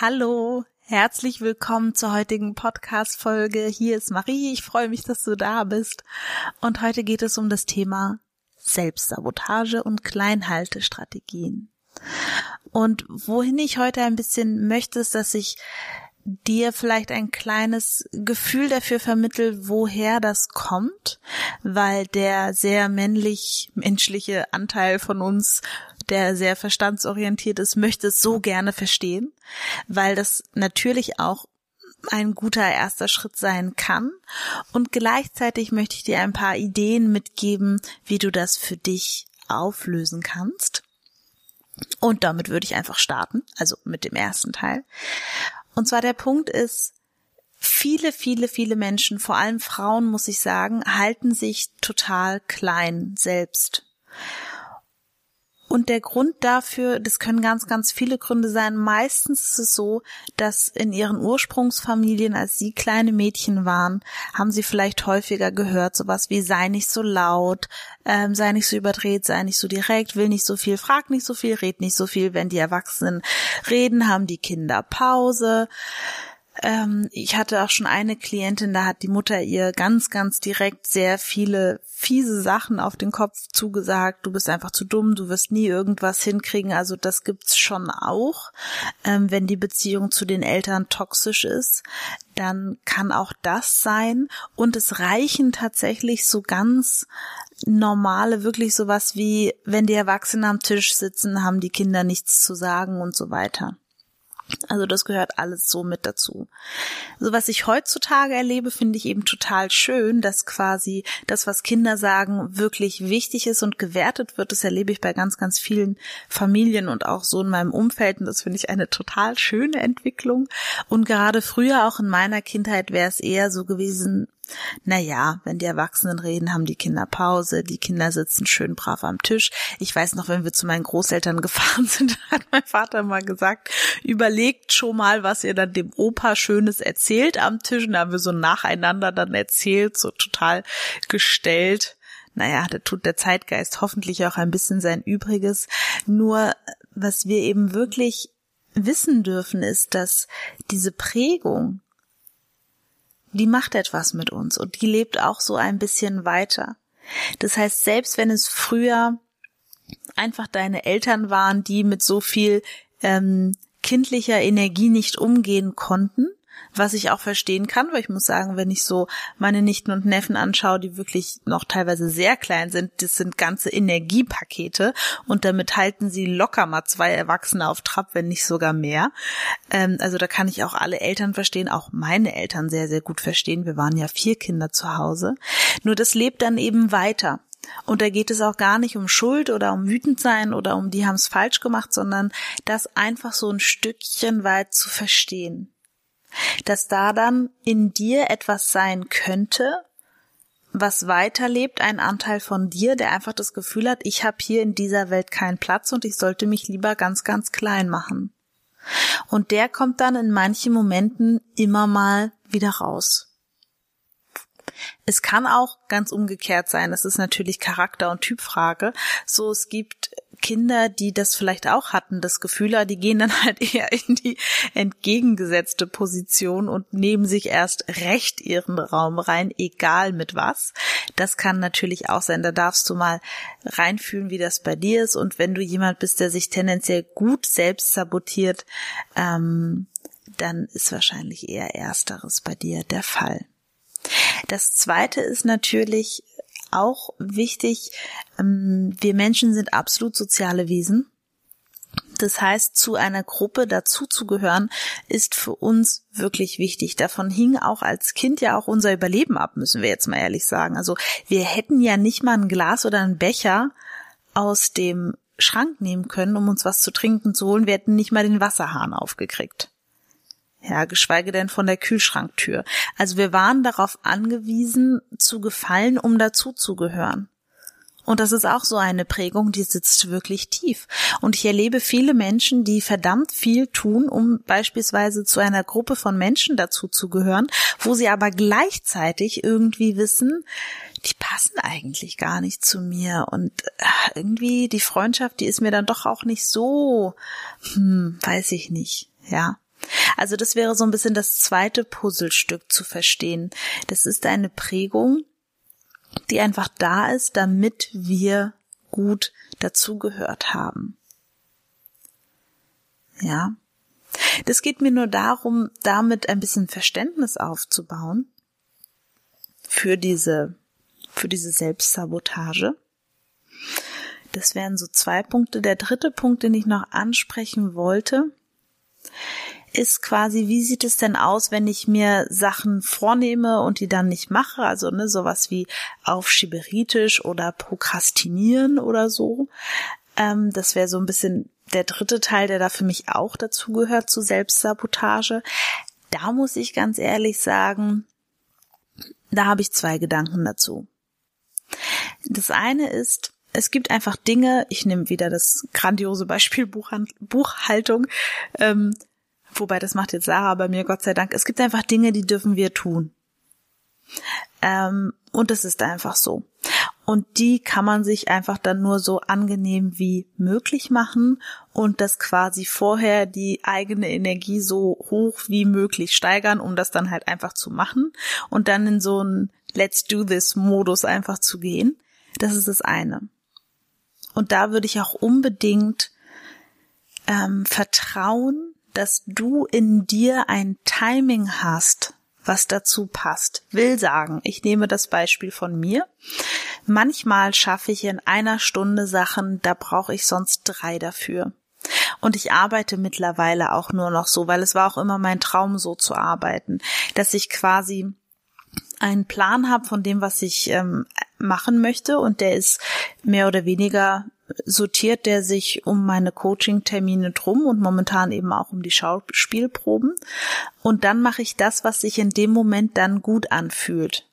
Hallo, herzlich willkommen zur heutigen Podcast-Folge. Hier ist Marie. Ich freue mich, dass du da bist. Und heute geht es um das Thema Selbstsabotage und Kleinhaltestrategien. Und wohin ich heute ein bisschen möchte, ist, dass ich dir vielleicht ein kleines Gefühl dafür vermittel, woher das kommt, weil der sehr männlich menschliche Anteil von uns der sehr verstandsorientiert ist, möchte es so gerne verstehen, weil das natürlich auch ein guter erster Schritt sein kann. Und gleichzeitig möchte ich dir ein paar Ideen mitgeben, wie du das für dich auflösen kannst. Und damit würde ich einfach starten, also mit dem ersten Teil. Und zwar der Punkt ist, viele, viele, viele Menschen, vor allem Frauen, muss ich sagen, halten sich total klein selbst. Und der Grund dafür, das können ganz, ganz viele Gründe sein. Meistens ist es so, dass in ihren Ursprungsfamilien, als sie kleine Mädchen waren, haben sie vielleicht häufiger gehört, sowas wie sei nicht so laut, ähm, sei nicht so überdreht, sei nicht so direkt, will nicht so viel, frag nicht so viel, red nicht so viel. Wenn die Erwachsenen reden, haben die Kinder Pause. Ähm, ich hatte auch schon eine Klientin, da hat die Mutter ihr ganz, ganz direkt sehr viele fiese Sachen auf den Kopf zugesagt. Du bist einfach zu dumm, du wirst nie irgendwas hinkriegen. Also das gibt's schon auch. Ähm, wenn die Beziehung zu den Eltern toxisch ist, dann kann auch das sein. Und es reichen tatsächlich so ganz normale, wirklich sowas wie, wenn die Erwachsenen am Tisch sitzen, haben die Kinder nichts zu sagen und so weiter. Also das gehört alles so mit dazu. So was ich heutzutage erlebe, finde ich eben total schön, dass quasi das, was Kinder sagen, wirklich wichtig ist und gewertet wird. Das erlebe ich bei ganz, ganz vielen Familien und auch so in meinem Umfeld. Und das finde ich eine total schöne Entwicklung. Und gerade früher, auch in meiner Kindheit, wäre es eher so gewesen, naja, wenn die Erwachsenen reden, haben die Kinder Pause, die Kinder sitzen schön brav am Tisch. Ich weiß noch, wenn wir zu meinen Großeltern gefahren sind, hat mein Vater mal gesagt, überlegt schon mal, was ihr dann dem Opa Schönes erzählt am Tisch. Und da haben wir so nacheinander dann erzählt, so total gestellt. Naja, da tut der Zeitgeist hoffentlich auch ein bisschen sein Übriges. Nur, was wir eben wirklich wissen dürfen, ist, dass diese Prägung, die macht etwas mit uns und die lebt auch so ein bisschen weiter. Das heißt, selbst wenn es früher einfach deine Eltern waren, die mit so viel ähm, kindlicher Energie nicht umgehen konnten, was ich auch verstehen kann, weil ich muss sagen, wenn ich so meine Nichten und Neffen anschaue, die wirklich noch teilweise sehr klein sind, das sind ganze Energiepakete und damit halten sie locker mal zwei Erwachsene auf Trab, wenn nicht sogar mehr. Ähm, also da kann ich auch alle Eltern verstehen, auch meine Eltern sehr, sehr gut verstehen. Wir waren ja vier Kinder zu Hause. Nur das lebt dann eben weiter. Und da geht es auch gar nicht um Schuld oder um wütend sein oder um die haben es falsch gemacht, sondern das einfach so ein Stückchen weit zu verstehen dass da dann in dir etwas sein könnte, was weiterlebt, ein Anteil von dir, der einfach das Gefühl hat, ich habe hier in dieser Welt keinen Platz und ich sollte mich lieber ganz, ganz klein machen. Und der kommt dann in manchen Momenten immer mal wieder raus. Es kann auch ganz umgekehrt sein. Das ist natürlich Charakter- und Typfrage. So, es gibt Kinder, die das vielleicht auch hatten, das Gefühl, die gehen dann halt eher in die entgegengesetzte Position und nehmen sich erst recht ihren Raum rein, egal mit was. Das kann natürlich auch sein. Da darfst du mal reinfühlen, wie das bei dir ist. Und wenn du jemand bist, der sich tendenziell gut selbst sabotiert, ähm, dann ist wahrscheinlich eher ersteres bei dir der Fall. Das zweite ist natürlich auch wichtig, ähm, wir Menschen sind absolut soziale Wesen. Das heißt, zu einer Gruppe dazuzugehören, ist für uns wirklich wichtig. Davon hing auch als Kind ja auch unser Überleben ab, müssen wir jetzt mal ehrlich sagen. Also wir hätten ja nicht mal ein Glas oder einen Becher aus dem Schrank nehmen können, um uns was zu trinken zu holen. Wir hätten nicht mal den Wasserhahn aufgekriegt. Ja, geschweige denn von der Kühlschranktür. Also wir waren darauf angewiesen, zu gefallen, um dazuzugehören. Und das ist auch so eine Prägung, die sitzt wirklich tief. Und ich erlebe viele Menschen, die verdammt viel tun, um beispielsweise zu einer Gruppe von Menschen dazu zu gehören, wo sie aber gleichzeitig irgendwie wissen, die passen eigentlich gar nicht zu mir und ach, irgendwie die Freundschaft, die ist mir dann doch auch nicht so, hm, weiß ich nicht, ja. Also das wäre so ein bisschen das zweite Puzzlestück zu verstehen. Das ist eine Prägung, die einfach da ist, damit wir gut dazugehört haben. Ja. Das geht mir nur darum, damit ein bisschen Verständnis aufzubauen für diese, für diese Selbstsabotage. Das wären so zwei Punkte. Der dritte Punkt, den ich noch ansprechen wollte, ist quasi, wie sieht es denn aus, wenn ich mir Sachen vornehme und die dann nicht mache? Also ne, sowas wie aufschieberietisch oder prokrastinieren oder so. Ähm, das wäre so ein bisschen der dritte Teil, der da für mich auch dazu gehört zu Selbstsabotage. Da muss ich ganz ehrlich sagen, da habe ich zwei Gedanken dazu. Das eine ist, es gibt einfach Dinge, ich nehme wieder das grandiose Beispiel Buchhaltung, ähm, Wobei das macht jetzt Sarah bei mir, Gott sei Dank. Es gibt einfach Dinge, die dürfen wir tun. Ähm, und es ist einfach so. Und die kann man sich einfach dann nur so angenehm wie möglich machen und das quasi vorher die eigene Energie so hoch wie möglich steigern, um das dann halt einfach zu machen und dann in so einen Let's do this Modus einfach zu gehen. Das ist das eine. Und da würde ich auch unbedingt ähm, vertrauen, dass du in dir ein Timing hast, was dazu passt. Will sagen, ich nehme das Beispiel von mir. Manchmal schaffe ich in einer Stunde Sachen, da brauche ich sonst drei dafür. Und ich arbeite mittlerweile auch nur noch so, weil es war auch immer mein Traum, so zu arbeiten, dass ich quasi einen Plan habe von dem, was ich ähm, machen möchte und der ist mehr oder weniger sortiert der sich um meine Coaching-Termine drum und momentan eben auch um die Schauspielproben. Und dann mache ich das, was sich in dem Moment dann gut anfühlt.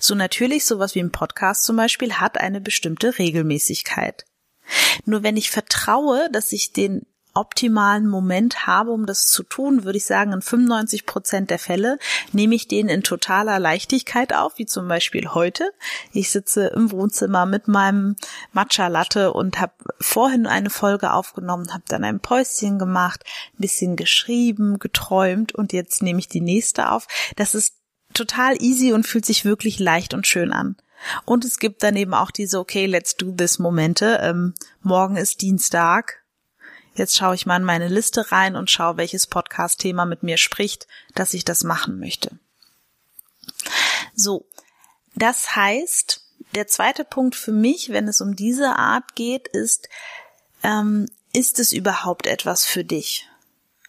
So natürlich, sowas wie ein Podcast zum Beispiel hat eine bestimmte Regelmäßigkeit. Nur wenn ich vertraue, dass ich den optimalen Moment habe, um das zu tun, würde ich sagen, in 95 Prozent der Fälle nehme ich den in totaler Leichtigkeit auf, wie zum Beispiel heute. Ich sitze im Wohnzimmer mit meinem Matcha Latte und habe vorhin eine Folge aufgenommen, habe dann ein Päuschen gemacht, ein bisschen geschrieben, geträumt und jetzt nehme ich die nächste auf. Das ist total easy und fühlt sich wirklich leicht und schön an. Und es gibt dann eben auch diese Okay, let's do this Momente. Ähm, morgen ist Dienstag, Jetzt schaue ich mal in meine Liste rein und schaue, welches Podcast-Thema mit mir spricht, dass ich das machen möchte. So, das heißt, der zweite Punkt für mich, wenn es um diese Art geht, ist, ähm, ist es überhaupt etwas für dich?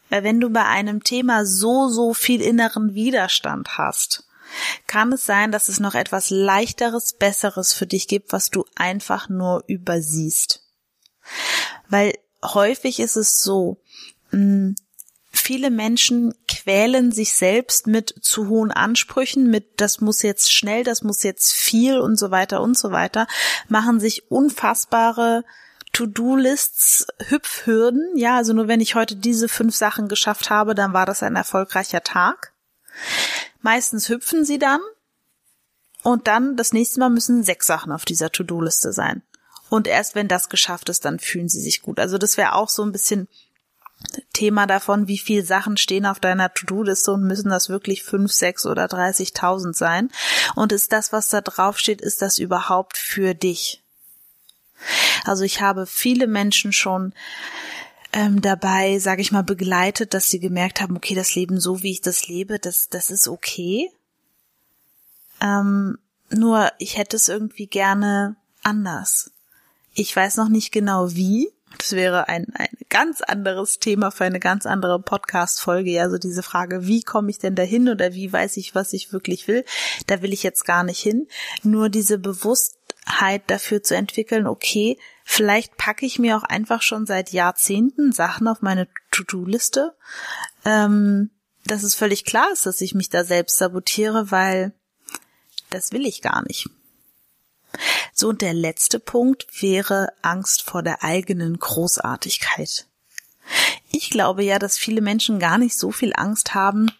Weil wenn du bei einem Thema so, so viel inneren Widerstand hast, kann es sein, dass es noch etwas leichteres, besseres für dich gibt, was du einfach nur übersiehst. Weil häufig ist es so, mh, hm, viele Menschen quälen sich selbst mit zu hohen Ansprüchen, mit das muss jetzt schnell, das muss jetzt viel und so weiter und so weiter, machen sich unfassbare To-Do-Lists, Hüpfhürden. Ja, also nur wenn ich heute diese fünf Sachen geschafft habe, dann war das ein erfolgreicher Tag. Meistens hüpfen sie dann und dann das nächste Mal müssen sechs Sachen auf dieser To-Do-Liste sein. Und erst wenn das geschafft ist, dann fühlen sie sich gut. Also das wäre auch so ein bisschen Thema davon, wie viele Sachen stehen auf deiner To-Do-Liste und müssen das wirklich fünf, sechs oder 30.000 sein? Und ist das, was da drauf steht, ist das überhaupt für dich? Also ich habe viele Menschen schon ähm, dabei, sage ich mal, begleitet, dass sie gemerkt haben, okay, das Leben so, wie ich das lebe, das, das ist okay. Ähm, nur ich hätte es irgendwie gerne anders. Ich weiß noch nicht genau wie. Das wäre ein, ein ganz anderes Thema für eine ganz andere Podcast-Folge. Ja, so diese Frage, wie komme ich denn dahin oder wie weiß ich, was ich wirklich will? Da will ich jetzt gar nicht hin. Nur diese bewusst dafür zu entwickeln, okay, vielleicht packe ich mir auch einfach schon seit Jahrzehnten Sachen auf meine To-Do-Liste, ähm, dass es völlig klar ist, dass ich mich da selbst sabotiere, weil das will ich gar nicht. So, und der letzte Punkt wäre Angst vor der eigenen Großartigkeit. Ich glaube ja, dass viele Menschen gar nicht so viel Angst haben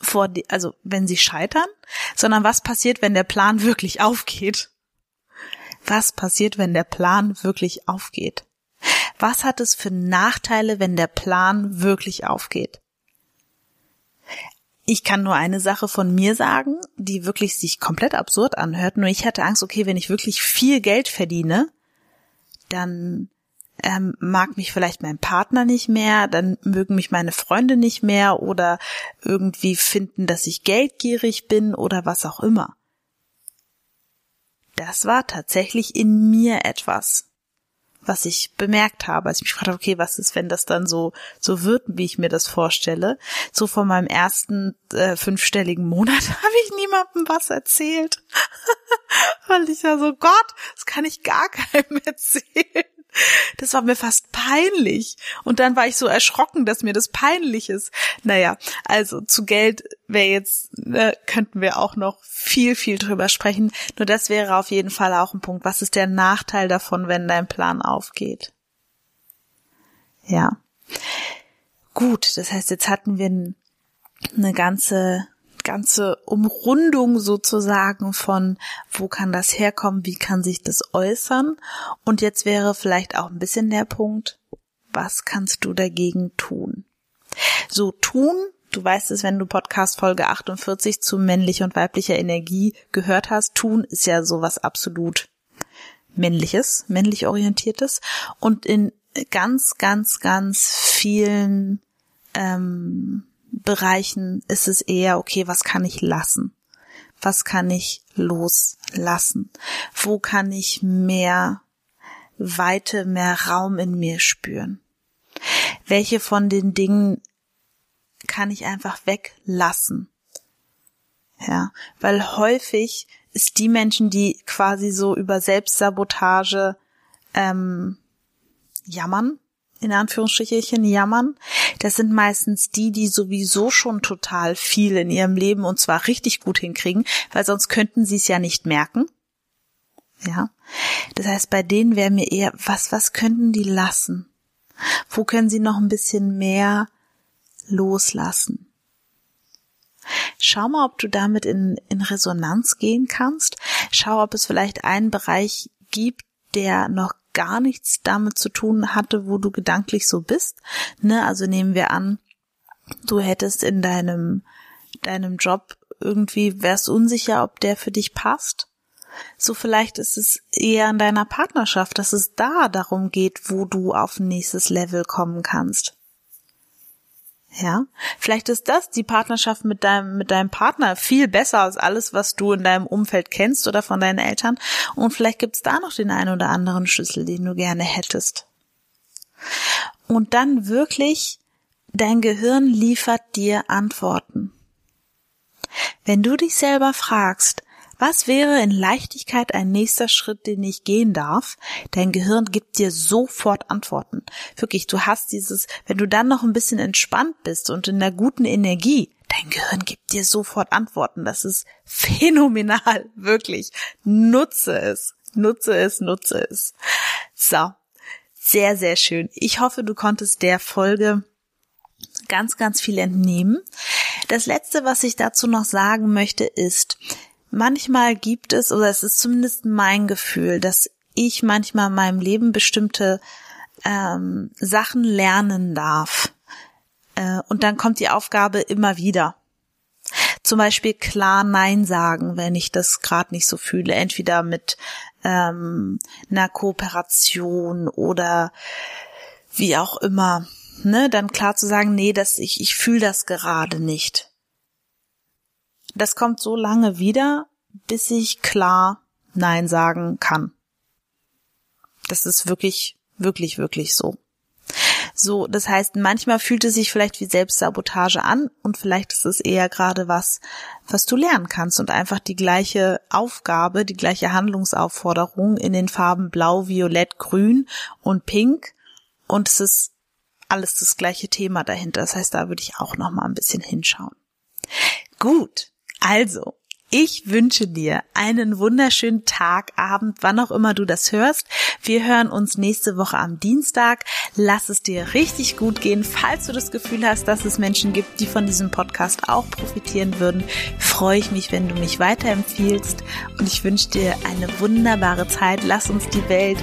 vor, die, also wenn sie scheitern, sondern was passiert, wenn der Plan wirklich aufgeht. Was passiert, wenn der Plan wirklich aufgeht? Was hat es für Nachteile, wenn der Plan wirklich aufgeht? Ich kann nur eine Sache von mir sagen, die wirklich sich komplett absurd anhört. Nur ich hatte Angst, okay, wenn ich wirklich viel Geld verdiene, dann ähm, mag mich vielleicht mein Partner nicht mehr, dann mögen mich meine Freunde nicht mehr oder irgendwie finden, dass ich geldgierig bin oder was auch immer. Das war tatsächlich in mir etwas was ich bemerkt habe, als ich mich fragte, okay, was ist, wenn das dann so so wird, wie ich mir das vorstelle? So von meinem ersten äh, fünfstelligen Monat habe ich niemandem was erzählt, weil ich ja so Gott, das kann ich gar keinem erzählen. Das war mir fast peinlich. Und dann war ich so erschrocken, dass mir das peinlich ist. Naja, also zu Geld wäre jetzt, äh, könnten wir auch noch viel, viel drüber sprechen. Nur das wäre auf jeden Fall auch ein Punkt. Was ist der Nachteil davon, wenn dein Plan aufgeht? Ja. Gut, das heißt, jetzt hatten wir eine ganze ganze Umrundung sozusagen von, wo kann das herkommen, wie kann sich das äußern. Und jetzt wäre vielleicht auch ein bisschen der Punkt, was kannst du dagegen tun? So tun, du weißt es, wenn du Podcast Folge 48 zu männlicher und weiblicher Energie gehört hast, tun ist ja sowas absolut männliches, männlich orientiertes und in ganz, ganz, ganz vielen ähm, Bereichen ist es eher, okay, was kann ich lassen? Was kann ich loslassen? Wo kann ich mehr Weite, mehr Raum in mir spüren? Welche von den Dingen kann ich einfach weglassen? Ja, weil häufig ist die Menschen, die quasi so über Selbstsabotage ähm, jammern, in Anführungsstrichen jammern, das sind meistens die, die sowieso schon total viel in ihrem Leben und zwar richtig gut hinkriegen, weil sonst könnten sie es ja nicht merken. Ja. Das heißt, bei denen wäre mir eher, was, was könnten die lassen? Wo können sie noch ein bisschen mehr loslassen? Schau mal, ob du damit in, in Resonanz gehen kannst. Schau, ob es vielleicht einen Bereich gibt, der noch gar nichts damit zu tun hatte, wo du gedanklich so bist. Ne? Also nehmen wir an, du hättest in deinem, deinem Job irgendwie, wärst unsicher, ob der für dich passt. So vielleicht ist es eher in deiner Partnerschaft, dass es da darum geht, wo du auf ein nächstes Level kommen kannst. Ja, vielleicht ist das die Partnerschaft mit deinem, mit deinem Partner viel besser als alles, was du in deinem Umfeld kennst oder von deinen Eltern. Und vielleicht gibt's da noch den einen oder anderen Schlüssel, den du gerne hättest. Und dann wirklich, dein Gehirn liefert dir Antworten. Wenn du dich selber fragst, was wäre in Leichtigkeit ein nächster Schritt, den ich gehen darf? Dein Gehirn gibt dir sofort Antworten. Wirklich, du hast dieses, wenn du dann noch ein bisschen entspannt bist und in der guten Energie, dein Gehirn gibt dir sofort Antworten. Das ist phänomenal, wirklich. Nutze es, nutze es, nutze es. So. Sehr, sehr schön. Ich hoffe, du konntest der Folge ganz, ganz viel entnehmen. Das letzte, was ich dazu noch sagen möchte, ist, manchmal gibt es, oder es ist zumindest mein Gefühl, dass ich manchmal in meinem Leben bestimmte ähm, Sachen lernen darf. Äh, und dann kommt die Aufgabe immer wieder. Zum Beispiel klar Nein sagen, wenn ich das gerade nicht so fühle. Entweder mit ähm, einer Kooperation oder wie auch immer. Ne, dann klar zu sagen, nee, das, ich, ich fühle das gerade nicht das kommt so lange wieder, bis ich klar Nein sagen kann. Das ist wirklich, wirklich, wirklich so. So, das heißt, manchmal fühlt es sich vielleicht wie Selbstsabotage an und vielleicht ist es eher gerade was, was du lernen kannst und einfach die gleiche Aufgabe, die gleiche Handlungsaufforderung in den Farben blau, violett, grün und pink und es ist alles das gleiche Thema dahinter. Das heißt, da würde ich auch noch mal ein bisschen hinschauen. Gut. Also, ich wünsche dir einen wunderschönen Tag, Abend, wann auch immer du das hörst. Wir hören uns nächste Woche am Dienstag. Lass es dir richtig gut gehen. Falls du das Gefühl hast, dass es Menschen gibt, die von diesem Podcast auch profitieren würden, freue ich mich, wenn du mich weiterempfiehlst. Und ich wünsche dir eine wunderbare Zeit. Lass uns die Welt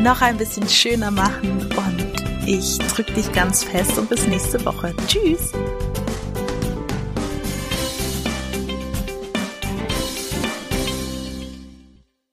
noch ein bisschen schöner machen. Und ich drücke dich ganz fest und bis nächste Woche. Tschüss.